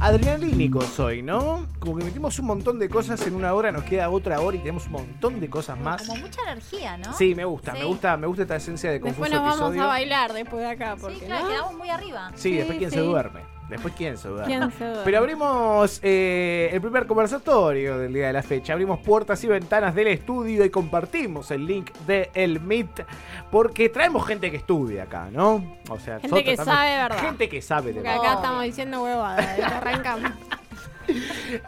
adrenalínico soy, ¿no? Como que metimos un montón de cosas en una hora, nos queda otra hora y tenemos un montón de cosas más. Como mucha energía, ¿no? Sí, me gusta, me gusta, me gusta esta esencia de confuso Después nos vamos a bailar después de acá. Porque, Sí, claro, ¿no? quedamos muy arriba. Sí, después Sí, quién se sí. duerme. Después quién se duerme. ¿Quién? Pero abrimos eh, el primer conversatorio del día de la fecha. Abrimos puertas y ventanas del estudio y compartimos el link de el Meet porque traemos gente que estudia acá, ¿no? O sea, Gente que sabe de verdad. Gente que sabe de Porque verdad. acá estamos diciendo huevadas. que arrancamos.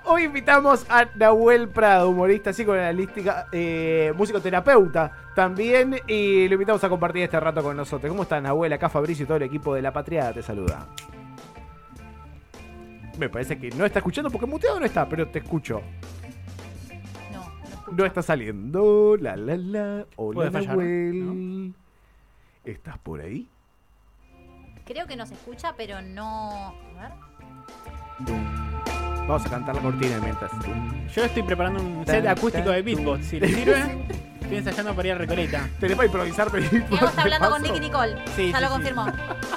Hoy invitamos a Nahuel Prado, humorista, psicoanalística, eh, musicoterapeuta también, y lo invitamos a compartir este rato con nosotros. ¿Cómo estás, Nahuel? Acá Fabricio y todo el equipo de La Patriada te saluda. Me parece que no está escuchando porque muteado no está, pero te escucho. No, no escucho. No está saliendo. La la la. Hola, fallar, Nahuel. ¿Estás por ahí? Creo que nos escucha, pero no. A ver. Vamos a cantar la cortina mientras. Yo estoy preparando un Tan, set acústico tan, de beatbox. Si le sirve, estoy ensayando para ir a Recoleta. Tenés para improvisar, pero. Diego está hablando con Nicky Nicole. Sí, ya sí, lo sí.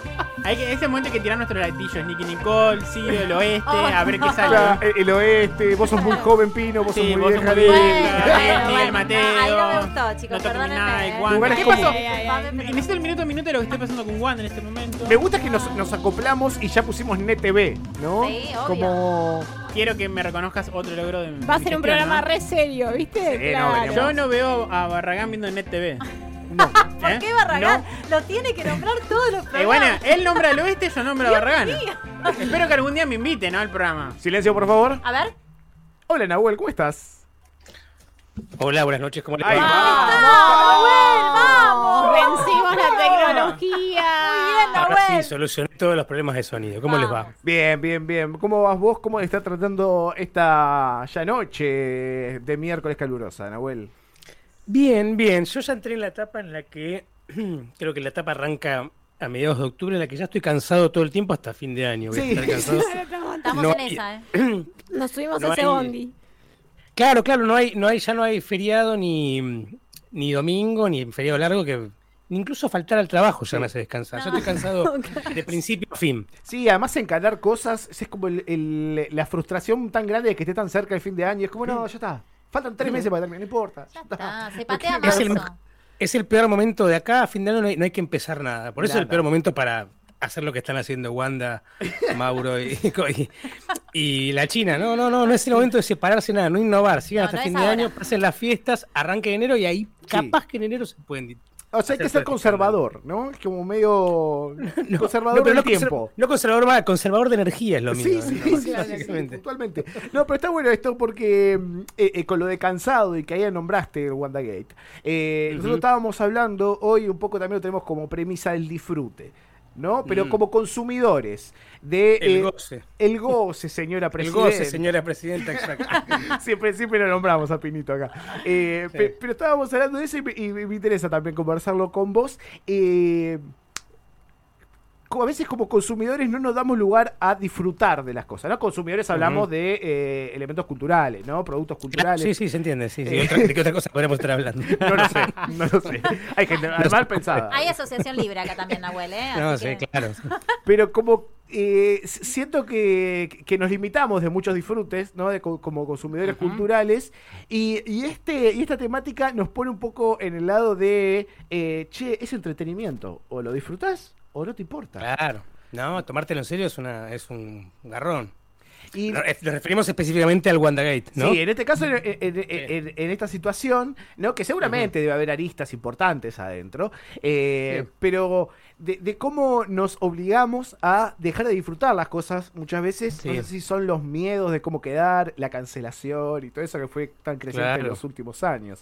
Hay que, ese momento hay que tirar nuestros latillos. Nicky Nicole, Ciro, el oeste, Oh, a ver qué no. sale. Claro, el, oeste, vos sos muy joven, Pino, vos Sí, sos muy vos sos vieja. Bueno, Miguel bueno, Mateo, no, ahí no me gustó, chicos, no perdónenme. ¿eh? ¿Qué como- pasó? Necesito el minuto a minuto de lo que estoy pasando con Wanda en este momento. Me gusta que nos, nos acoplamos y ya pusimos NetTV, ¿no? Sí, obvio. Como. Quiero que me reconozcas otro logro de Va a mi ser un programa ¿no? re serio, ¿viste? Sí, no, claro. veníamos- Yo no veo a Barragán viendo Net TV. No. ¿Por ¿Eh? qué Barragán No. lo tiene que nombrar todos los Eh, programas? bueno, él nombra al oeste, yo nombro a Barragán. Espero que algún día me invite, ¿no? Al programa. Silencio, por favor. A ver. Hola, Nahuel, ¿cómo estás? Hola, buenas noches, ¿cómo les Ahí va? va. ¡Vamos! Vencimos la tecnología. Ahora Nahuel. sí, solucioné todos los problemas de sonido. ¿Cómo les va? Vamos. Bien, bien, bien. ¿Cómo vas vos? ¿Cómo está tratando esta ya noche de miércoles calurosa, Nahuel? Bien, bien. Yo ya entré en la etapa en la que creo que la etapa arranca a mediados de octubre, en la que ya estoy cansado todo el tiempo hasta fin de año. Voy a Sí. estar cansado. Estamos No, en esa, ¿eh? Nos subimos No a ese hay- bondi. Claro, claro, no hay, no hay, ya no hay feriado ni, ni domingo, ni feriado largo que ni incluso faltar al trabajo ya Sí. me hace descansar. Yo estoy cansado de principio a fin. Sí, además encarar cosas es como el- el- la frustración tan grande de que esté tan cerca el fin de año. Es como, no, ya está. Faltan tres meses para terminar, no importa. Ya Ya está, se patea quiero- Es el, marzo. es el peor momento de acá, a fin de año no hay, no hay que empezar nada. Por eso es el peor momento para hacer lo que están haciendo Wanda, Mauro y, y- y la China. No, no, no, no es el momento de separarse nada, no innovar. Sigan No, hasta no fin de ahora. año, pasen las fiestas, arranque enero y ahí capaz que en enero se pueden... O sea, hay que ser conservador, ¿no? Es como medio conservador No, pero del no, tiempo. no conservador, va, conservador de energía es lo mismo. sí, sí, sí, puntualmente. No, pero está bueno esto porque mm, eh, eh, con lo de cansado y que ahí nombraste el WandaGate, eh, nosotros estábamos hablando, hoy un poco también lo tenemos como premisa el disfrute, ¿no? Pero Mm. como consumidores de... El eh, goce. el goce, señora El presidenta. goce, señora presidenta, exacto. siempre, siempre lo nombramos a Pinito acá. Eh, Sí. pe- pero estábamos hablando de eso y me, y me interesa también conversarlo con vos. Eh, a veces como consumidores no nos damos lugar a disfrutar de las cosas, ¿no? Consumidores hablamos de eh, elementos culturales, ¿no? Productos Claro, culturales. sí, sí, se entiende. Sí, sí. Otra- ¿De qué otra cosa podríamos estar hablando? No lo sé, no lo sé. Hay gente mal pensada. Hay asociación libre acá también, Nahuel, ¿eh? No, sí, que- claro. Pero como eh, siento que, que nos limitamos de muchos disfrutes, ¿no? De co- como consumidores culturales. Y, y este, y esta temática nos pone un poco en el lado de, eh, che, es entretenimiento. O lo disfrutás o no te importa. Claro. No, tomártelo en serio es una es un garrón. Y, Nos ref- nos referimos específicamente al WandaGate, ¿no? Sí, en este caso, en, en- en- en- en esta situación, ¿no? que seguramente debe haber aristas importantes adentro, eh, Sí. pero de, de cómo nos obligamos a dejar de disfrutar las cosas muchas veces, no sé si son los miedos de cómo quedar, la cancelación y todo eso que fue tan creciente en los últimos años.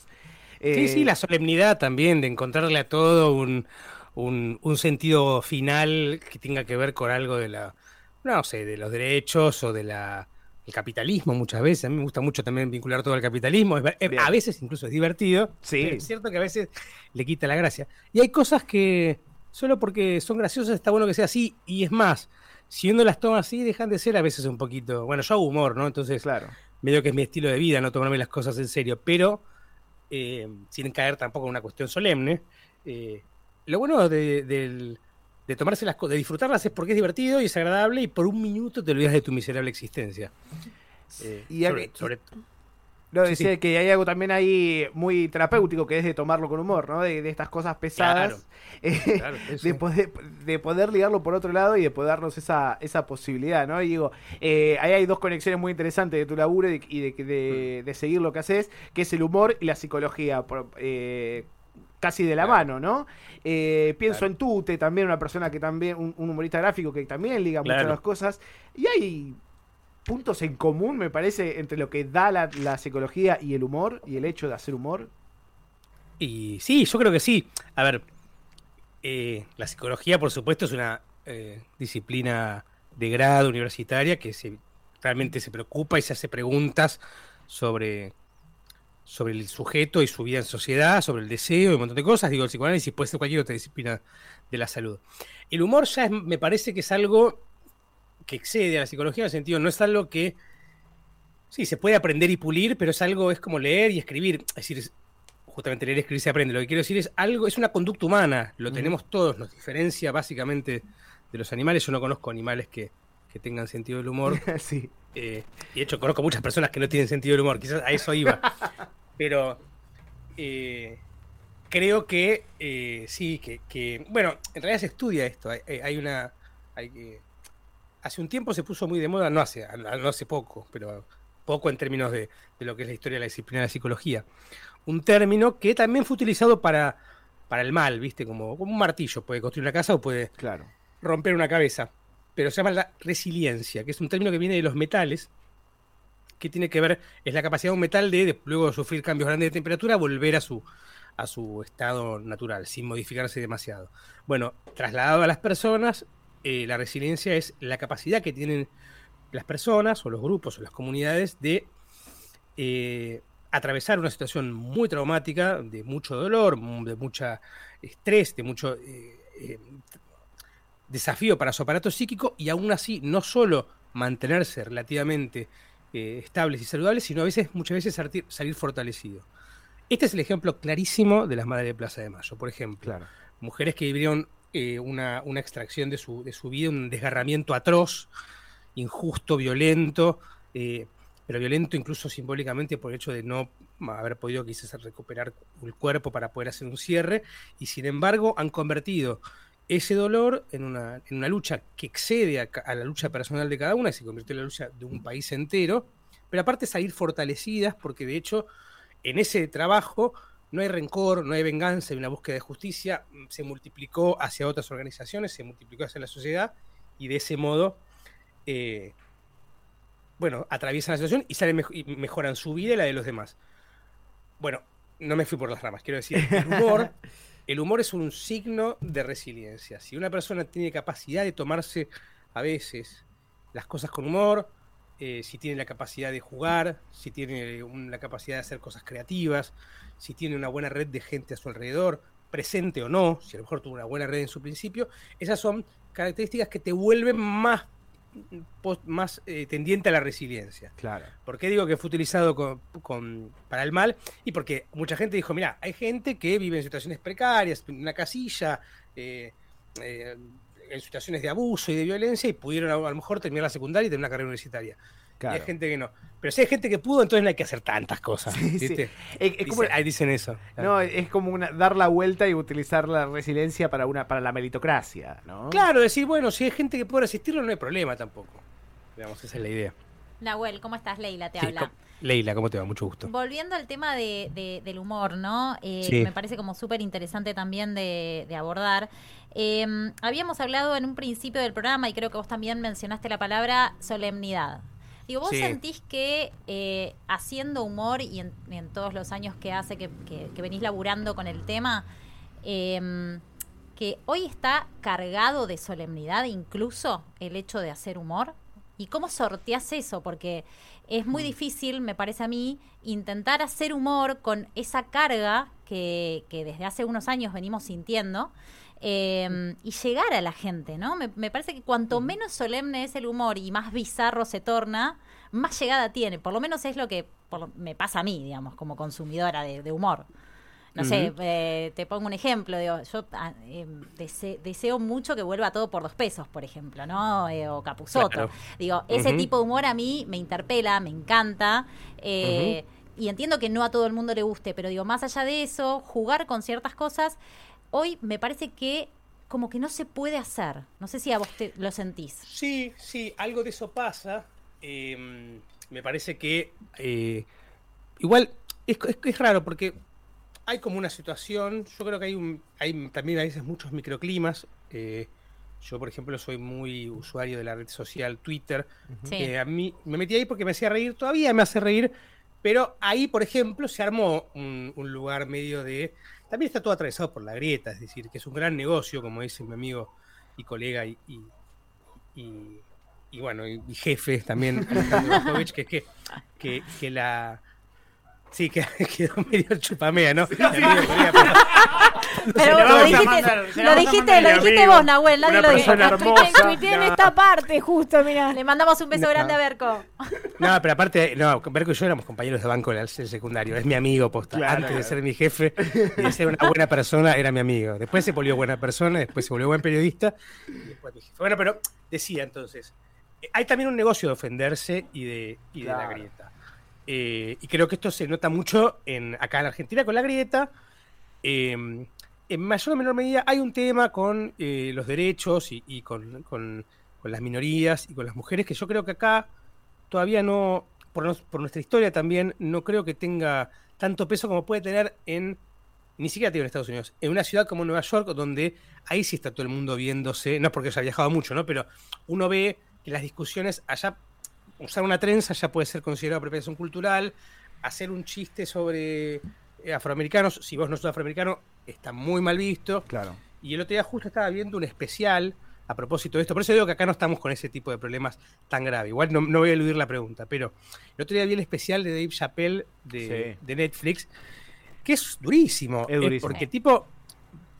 Sí, Eh, sí, la solemnidad también de encontrarle a todo un, un, un sentido final que tenga que ver con algo de la, no sé, de los derechos o de la el capitalismo muchas veces. A mí me gusta mucho también vincular todo al capitalismo. A veces incluso es divertido. Sí. pero es cierto que a veces le quita la gracia. Y hay cosas que solo porque son graciosas está bueno que sea así. Y es más, si uno las toma así, dejan de ser a veces un poquito. Bueno, yo hago humor, ¿no? Entonces, Claro. medio que es mi estilo de vida, no tomarme las cosas en serio, pero eh, sin caer tampoco en una cuestión solemne. eh, lo bueno de- de tomarse las cosas, de disfrutarlas es porque es divertido y es agradable y por un minuto te olvidas de tu miserable existencia. Eh, Y sobre- sobre- No, Sí, decía sí. que hay algo también ahí muy terapéutico que es de tomarlo con humor, ¿no? De, de estas cosas pesadas. eh, claro, eso. de, poder, de poder ligarlo por otro lado y de poder darnos esa, esa posibilidad, ¿no? Y digo, eh, ahí hay dos conexiones muy interesantes de tu laburo y de, y de, de- Mm. de seguir lo que haces, que es el humor y la psicología, por- eh, casi de la Claro. mano, ¿no? Eh, pienso Claro. en Tute, también una persona que también, un, un humorista gráfico que también liga muchas Claro. las cosas, y hay puntos en común, me parece, entre lo que da la, la psicología y el humor, y el hecho de hacer humor. Y sí, yo creo que sí. A ver, eh, la psicología, por supuesto, es una eh, disciplina de grado universitaria que se, realmente se preocupa y se hace preguntas sobre, sobre el sujeto y su vida en sociedad, sobre el deseo y un montón de cosas. Digo, el psicoanálisis puede ser cualquier otra disciplina de la salud. El humor ya es- me parece que es algo que excede a la psicología en el sentido, no es algo que... Sí, se puede aprender y pulir, pero es algo, es como leer y escribir. Es decir, justamente leer y escribir se aprende. Lo que quiero decir es algo, es una conducta humana, lo tenemos todos, nos diferencia básicamente de los animales. Yo no conozco animales que, que tengan sentido del humor. sí. Eh, y de hecho conozco muchas personas que no tienen sentido del humor, quizás a eso iba. Pero eh, creo que eh, sí, que, que- bueno, en realidad se estudia esto. Hay, una, hay hace un tiempo se puso muy de moda, no hace, no hace poco, pero poco en términos de, de lo que es la historia de la disciplina de la psicología. Un término que también fue utilizado para, para el mal, ¿viste? Como, como un martillo, puede construir una casa o puede Claro. romper una cabeza. Pero se llama la resiliencia, que es un término que viene de los metales, que tiene que ver, es la capacidad de un metal de, luego de sufrir cambios grandes de temperatura, volver a su, a su estado natural, sin modificarse demasiado. Bueno, trasladado a las personas, eh, la resiliencia es la capacidad que tienen las personas o los grupos o las comunidades de eh, atravesar una situación muy traumática, de mucho dolor, de mucha estrés, de mucho eh, desafío para su aparato psíquico y aún así no solo mantenerse relativamente eh, estables y saludables, sino a veces, muchas veces salir, salir fortalecido. Este es el ejemplo clarísimo de las madres de Plaza de Mayo. Por ejemplo, Claro. mujeres que vivieron eh, una, una extracción de su, de su vida, un desgarramiento atroz, injusto, violento, eh, pero violento incluso simbólicamente por el hecho de no haber podido quizás recuperar el cuerpo para poder hacer un cierre, y sin embargo han convertido ese dolor en una, en una lucha que excede a, la lucha personal de cada una, y se convirtió en la lucha de un país entero, pero aparte salir fortalecidas, porque de hecho en ese trabajo no hay rencor, no hay venganza, hay una búsqueda de justicia, mm, se multiplicó hacia otras organizaciones, se multiplicó hacia la sociedad, y de ese modo, eh, bueno, atraviesan la situación y, salen y mejoran su vida y la de los demás. Bueno, no me fui por las ramas, quiero decir, el humor, el humor es un signo de resiliencia. Si una persona tiene capacidad de tomarse a veces las cosas con humor, eh, si tiene la capacidad de jugar, si tiene la capacidad de hacer cosas creativas, si tiene una buena red de gente a su alrededor, presente o no, si a lo mejor tuvo una buena red en su principio, esas son características que te vuelven más, pos- más eh, tendiente a la resiliencia. Claro. ¿Por qué digo que fue utilizado con- con- para el mal? Y porque mucha gente dijo, mira, hay gente que vive en situaciones precarias, en una casilla, eh, eh, en situaciones de abuso y de violencia y pudieron a, a lo mejor terminar la secundaria y tener una carrera universitaria. Y hay gente que no. Pero si hay gente que pudo, entonces no hay que hacer tantas cosas. Sí, sí. Es, es como, Dicen- ahí dicen eso. no, es como una, dar la vuelta y utilizar la resiliencia para una para la meritocracia, ¿no? Claro, decir, bueno, si hay gente que puede resistirlo, no hay problema tampoco. Digamos, esa es la idea. Nahuel, ¿cómo estás? Leila te Sí, habla. Leila, ¿cómo te va? Mucho gusto. Volviendo al tema de, de- del humor, ¿no? Eh, Sí. me parece como súper interesante también de, de abordar. Eh, habíamos hablado en un principio del programa y creo que vos también mencionaste la palabra solemnidad. Digo, ¿vos Sí. sentís que eh, haciendo humor y en, todos los años que hace que, que- que venís laburando con el tema, eh, que hoy está cargado de solemnidad incluso el hecho de hacer humor? ¿Y cómo sorteás eso? Porque es muy difícil, me parece a mí, intentar hacer humor con esa carga que, que desde hace unos años venimos sintiendo eh, y llegar a la gente, ¿no? Me, me parece que cuanto menos solemne es el humor y más bizarro se torna, más llegada tiene. Por lo menos es lo que por me pasa a mí, digamos, como consumidora de, de humor. No sé, eh, te pongo un ejemplo. Digo, yo ah, eh, dese- deseo mucho que vuelva todo por dos pesos, por ejemplo, ¿no? Eh, o Capuzoto. Claro. Digo, ese tipo de humor a mí me interpela, me encanta. eh, Y entiendo que no a todo el mundo le guste, pero digo, más allá de eso, jugar con ciertas cosas, hoy me parece que como que no se puede hacer. No sé si a vos te, lo sentís. Sí, sí, algo de eso pasa. Eh, me parece que eh, igual es, es- es raro porque hay como una situación, yo creo que hay, un, hay también a veces muchos microclimas. eh, yo, por ejemplo, soy muy usuario de la red social Twitter. Sí. que a mí me metí ahí porque me hacía reír, todavía me hace reír, pero ahí, por ejemplo, se armó un, un lugar medio de... También está todo atravesado por la grieta, es decir, que es un gran negocio, como dice mi amigo y colega y, y, y- y bueno, y, y jefe también, Alejandro Bajovich, que, que, que, que la... Sí, que quedó medio chupamea, ¿no? Colega, pero- Pero lo dijiste, mandar- lo dijiste, lo vos, Nahuel, nadie lo dijo. Tuiteé, en esta parte, justo, mira. Le mandamos un beso No. grande a Berco. No, pero aparte, no, Berco y yo éramos compañeros de banco en el secundario. Es mi amigo, posta. Claro, Antes de ser mi jefe y de ser una buena persona, era mi amigo. Después se volvió buena persona, después se volvió buen periodista. Y después mi jefe. Bueno, pero decía entonces, eh, hay también un negocio de ofenderse y de, y de la grieta. Eh, y creo que esto se nota mucho en, acá en Argentina con la grieta. Eh, en mayor o menor medida hay un tema con eh, los derechos y, con- con las minorías y con las mujeres que yo creo que acá todavía no, por, nos- por nuestra historia también, no creo que tenga tanto peso como puede tener en, ni siquiera te digo en Estados Unidos, en una ciudad como Nueva York, donde ahí sí está todo el mundo viéndose, no es porque haya viajado mucho, ¿no? Pero uno ve que las discusiones allá, usar una trenza ya puede ser considerado apropiación cultural, hacer un chiste sobre eh, afroamericanos, si vos no sos afroamericano, está muy mal visto. Claro. Y el otro día justo estaba viendo un especial a propósito de esto. Por eso digo que acá no estamos con ese tipo de problemas tan graves. Igual no, no voy a eludir la pregunta, pero el otro día vi el especial de Dave Chappelle de, Sí. de Netflix, que es durísimo. Es eh, durísimo. porque tipo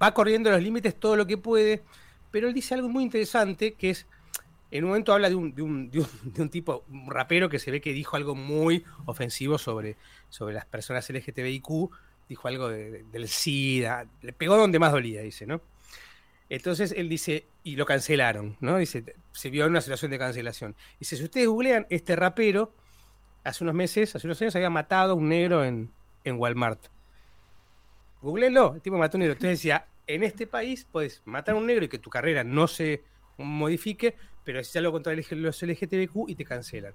va corriendo los límites todo lo que puede, pero él dice algo muy interesante que es, en un momento habla de un, de un, de un, de un tipo, un rapero que se ve que dijo algo muy ofensivo sobre, sobre las personas LGTBIQ, dijo algo de- de- del SIDA, le pegó donde más dolía, dice, ¿no? Entonces él dice, y lo cancelaron, ¿no? Dice, se vio en una situación de cancelación. Dice, si ustedes googlean, este rapero, hace unos meses, hace unos años, había matado a un negro en, en Walmart. Googleenlo, el tipo mató a un negro. Entonces decía, en este país puedes matar a un negro y que tu carrera no se modifique, pero si algo contra los LGTBQ y te cancelan.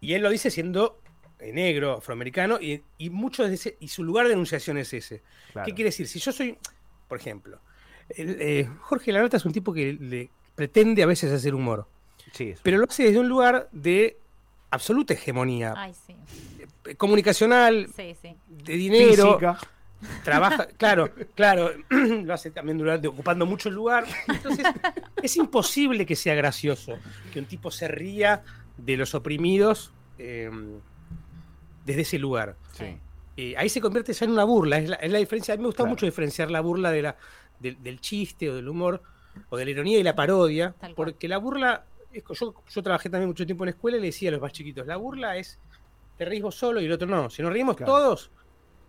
Y él lo dice siendo negro, afroamericano, y, y mucho de ese- y su lugar de enunciación es ese. claro. ¿Qué quiere decir? Si yo soy, por ejemplo, el, eh, Jorge Lanata es un tipo que le pretende a veces hacer humor, Sí, pero lo hace desde un lugar de absoluta hegemonía Ay, sí. eh, comunicacional, Sí, sí. de dinero, Física. trabaja, claro, claro, lo hace también durante, ocupando mucho el lugar. Entonces, es imposible que sea gracioso que un tipo se ría de los oprimidos eh, desde ese lugar. Sí. Eh, ahí se convierte ya en una burla, es la, es la diferencia. A mí me gusta Claro. mucho diferenciar la burla de la, del, del chiste o del humor o de la ironía y la parodia, porque la burla, yo, yo trabajé también mucho tiempo en la escuela y le decía a los más chiquitos, la burla es, te reís vos solo y el otro no. Si nos reímos Claro. todos,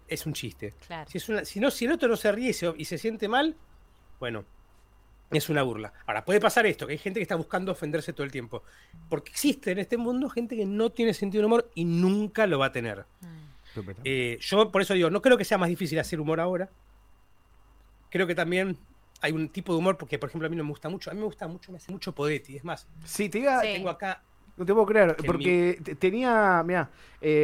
es un chiste. Claro. Si, es una- si, no, si el otro no se ríe y se, y se siente mal, bueno, es una burla. Ahora, puede pasar esto, que hay gente que está buscando ofenderse todo el tiempo. Porque existe en este mundo gente que no tiene sentido del humor y nunca lo va a tener. Mm. Eh, yo por eso digo, no creo que sea más difícil hacer humor ahora. Creo que también hay un tipo de humor, porque por ejemplo a mí no me gusta mucho, a mí me gusta mucho, me hace mucho Podetti. Es más, Sí, te iba, Sí. tengo acá No te puedo creer, porque te- tenía, mira,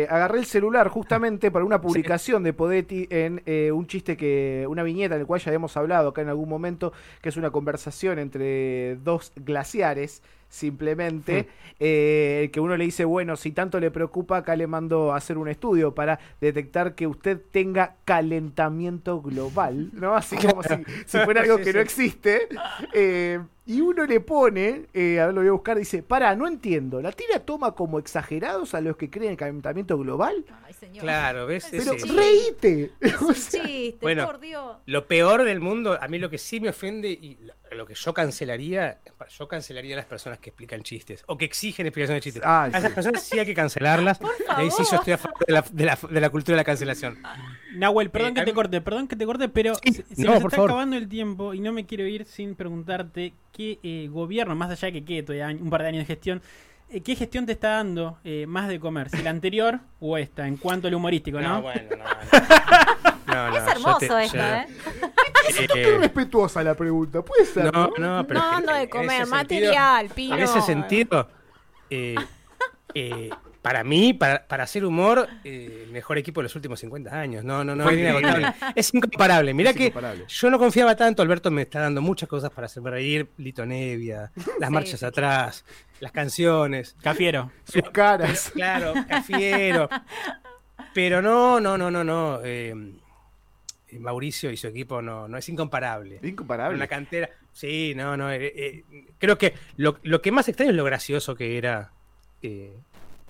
agarré el celular justamente para una publicación de Podetti en eh, un chiste que, una viñeta en el cual ya habíamos hablado acá en algún momento, que es una conversación entre dos glaciares, simplemente, eh, que uno le dice, bueno, si tanto le preocupa, acá le mando a hacer un estudio para detectar que usted tenga calentamiento global, ¿no? Así como si, si fuera algo que no existe. Y uno le pone, eh, a ver, lo voy a buscar, dice, para, no entiendo, ¿la tira toma como exagerados a los que creen en el calentamiento global? Ay, señor. Claro, ¿ves? Pero Sí. reíte. Es un chiste, Bueno. por Dios. Lo peor del mundo, a mí lo que sí me ofende, y lo- que yo cancelaría, yo cancelaría a las personas que explican chistes o que exigen explicaciones de chistes. Ah, a esas sí. personas sí hay que cancelarlas. Y ahí sí yo estoy a favor de la, de la- de la cultura de la cancelación. Nahuel, perdón Eh, que te corte, perdón que te corte, pero Sí, se, se no, nos por está favor. acabando el tiempo y no me quiero ir sin preguntarte qué eh, gobierno, más allá de que quede todavía un par de años de gestión, eh, ¿qué gestión te está dando eh, más de comer? ¿Si la anterior o esta, en cuanto al humorístico, no? No, bueno, no. no. No, no, Es hermoso te- esto, ¿eh? Qué respetuosa la pregunta, puede ser. No, no, pero No es ando de comer, sentido- material, pino. En ese sentido, eh, eh, para mí, para, para hacer humor, eh, el mejor equipo de los últimos 50 años. No, no, no, es inagotable. Es incomparable. Mirá Es que incomparable. yo no confiaba tanto. Alberto me está dando muchas cosas para hacerme reír. Lito Nevia, las Sí, marchas atrás, las canciones. Cafiero. Sus caras. Claro, Cafiero. Pero no, no, no, no, no. eh, Mauricio y su equipo no, no es incomparable. Incomparable. Una cantera. Sí, no, no. eh, eh, creo que lo, lo que más extraño es lo gracioso que era eh,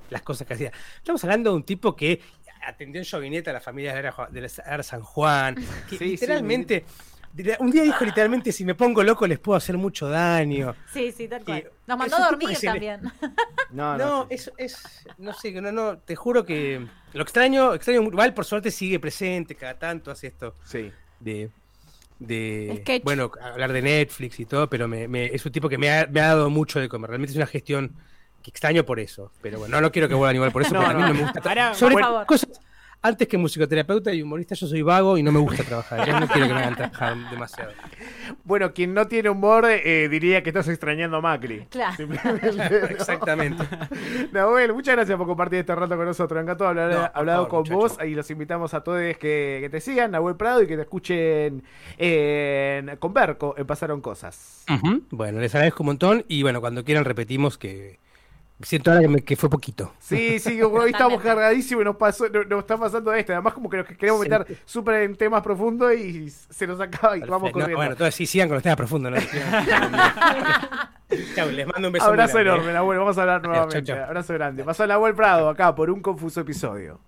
las cosas que hacía. Estamos hablando de un tipo que atendió en Jovineta a la familia de la, de la San Juan. Que Sí, sí, literalmente. un día dijo literalmente: si me pongo loco les puedo hacer mucho daño. Sí, sí, tal cual. Nos es mandó a dormir le- también. No, no. No, sí. es, es, no sé, no, no, te juro que lo extraño, extraño. Val por suerte sigue presente, cada tanto hace esto Sí. de, de Sketch. bueno, hablar de Netflix y todo, pero me, me- es un tipo que me ha, me ha dado mucho de comer, realmente es una gestión que extraño por eso, pero bueno, no, no quiero que vuelvan igual por eso, No, porque a mí no. no me gusta Ahora, sobre por favor. cosas, antes que musicoterapeuta y humorista yo soy vago y no me gusta trabajar, yo no quiero que me hagan trabajar demasiado. Bueno, quien no tiene humor eh, diría que estás extrañando a Macri. Claro. Simplemente. Exactamente. Nahuel, muchas gracias por compartir este rato con nosotros. Me encantó hablar, No, por hablado favor, con muchacho. vos y los invitamos a todos que, que te sigan, Nahuel Prado, y que te escuchen en, con Berco en Pasaron Cosas. Bueno, les agradezco un montón y bueno, cuando quieran repetimos que siento ahora que, me- que fue poquito. Sí, sí, hoy estamos Totalmente. cargadísimos y nos, pasó, nos, nos está pasando esto. Además, como que nos queremos meter súper en temas profundos y se nos acaba y vamos Perfecto. No, corriendo. bueno, entonces sí, sigan con los temas profundos. ¿no? Chau, les mando un beso. Abrazo enorme, ¿eh? Nahuel. Vamos a hablar Chau, nuevamente. chau. Abrazo grande. Pasó Nahuel Prado acá por un confuso episodio.